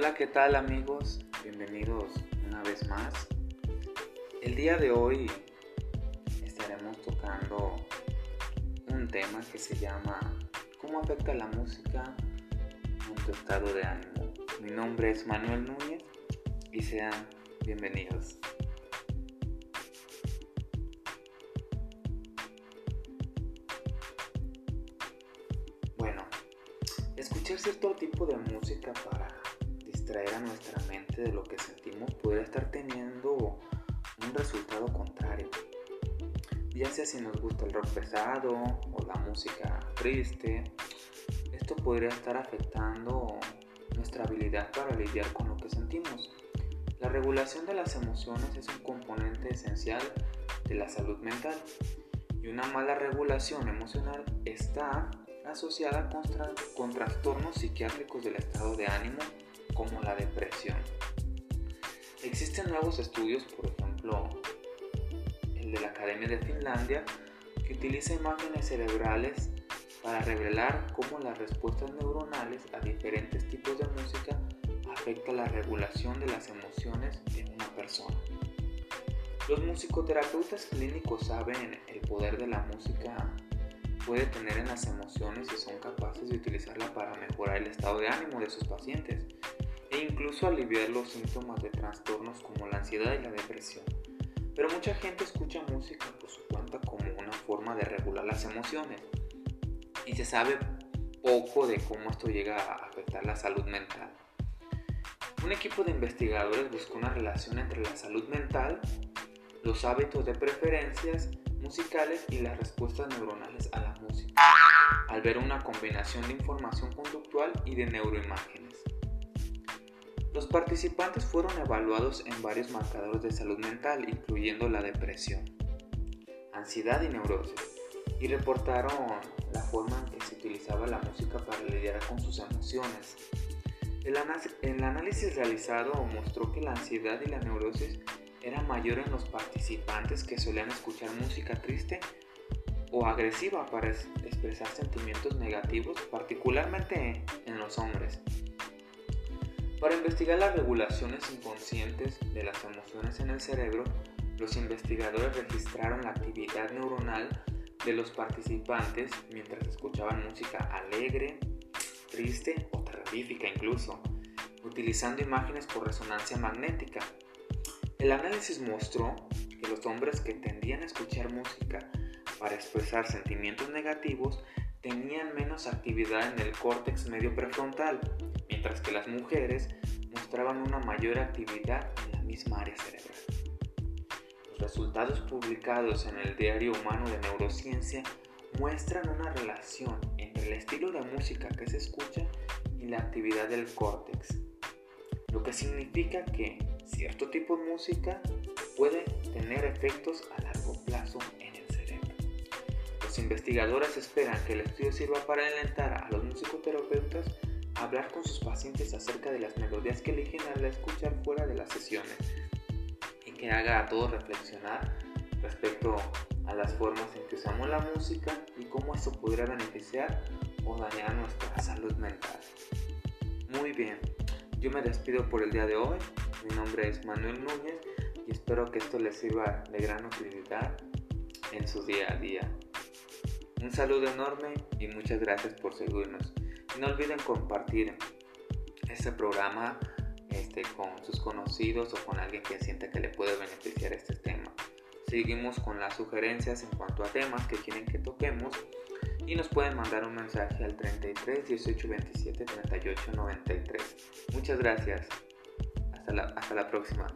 Hola, ¿qué tal amigos? Bienvenidos una vez más. El día de hoy estaremos tocando un tema que se llama ¿Cómo afecta la música en tu estado de ánimo? Mi nombre es Manuel Núñez y sean bienvenidos. Bueno, escuchar cierto tipo de música para distraer a nuestra mente de lo que sentimos podría estar teniendo un resultado contrario. Ya sea si nos gusta el rock pesado o la música triste, esto podría estar afectando nuestra habilidad para lidiar con lo que sentimos. La regulación de las emociones es un componente esencial de la salud mental y una mala regulación emocional está asociada con, con trastornos psiquiátricos del estado de ánimo como la depresión. Existen nuevos estudios, por ejemplo, el de la Academia de Finlandia, que utiliza imágenes cerebrales para revelar cómo las respuestas neuronales a diferentes tipos de música afecta la regulación de las emociones en una persona. Los musicoterapeutas clínicos saben el poder de la música puede tener en las emociones y son capaces de utilizarla para mejorar el estado de ánimo de sus pacientes e incluso aliviar los síntomas de trastornos como la ansiedad y la depresión. Pero mucha gente escucha música por su cuenta como una forma de regular las emociones y se sabe poco de cómo esto llega a afectar la salud mental. Un equipo de investigadores buscó una relación entre la salud mental, los hábitos de preferencias musicales y las respuestas neuronales a la música, al ver una combinación de información conductual y de neuroimágenes. Los participantes fueron evaluados en varios marcadores de salud mental, incluyendo la depresión, ansiedad y neurosis, y reportaron la forma en que se utilizaba la música para lidiar con sus emociones. El, análisis realizado mostró que la ansiedad y la neurosis era mayor en los participantes que solían escuchar música triste o agresiva para expresar sentimientos negativos, particularmente en los hombres. Para investigar las regulaciones inconscientes de las emociones en el cerebro, los investigadores registraron la actividad neuronal de los participantes mientras escuchaban música alegre, triste o terrorífica incluso, utilizando imágenes por resonancia magnética. El análisis mostró que los hombres que tendían a escuchar música para expresar sentimientos negativos tenían menos actividad en el córtex medio prefrontal, mientras que las mujeres mostraban una mayor actividad en la misma área cerebral. Los resultados publicados en el Diario Humano de Neurociencia muestran una relación entre el estilo de música que se escucha y la actividad del córtex, lo que significa que cierto tipo de música puede tener efectos a largo plazo en el cerebro. Los investigadores esperan que el estudio sirva para alentar a los musicoterapeutas hablar con sus pacientes acerca de las melodías que eligen al escuchar fuera de las sesiones y que haga a todos reflexionar respecto a las formas en que usamos la música y cómo esto podría beneficiar o dañar nuestra salud mental. Muy bien, yo me despido por el día de hoy. Mi nombre es Manuel Núñez y espero que esto les sirva de gran utilidad en su día a día. Un saludo enorme y muchas gracias por seguirnos. No olviden compartir este programa este, con sus conocidos o con alguien que sienta que le puede beneficiar este tema. Seguimos con las sugerencias en cuanto a temas que quieren que toquemos y nos pueden mandar un mensaje al 33 18 27 38 93. Muchas gracias. Hasta la, hasta la próxima.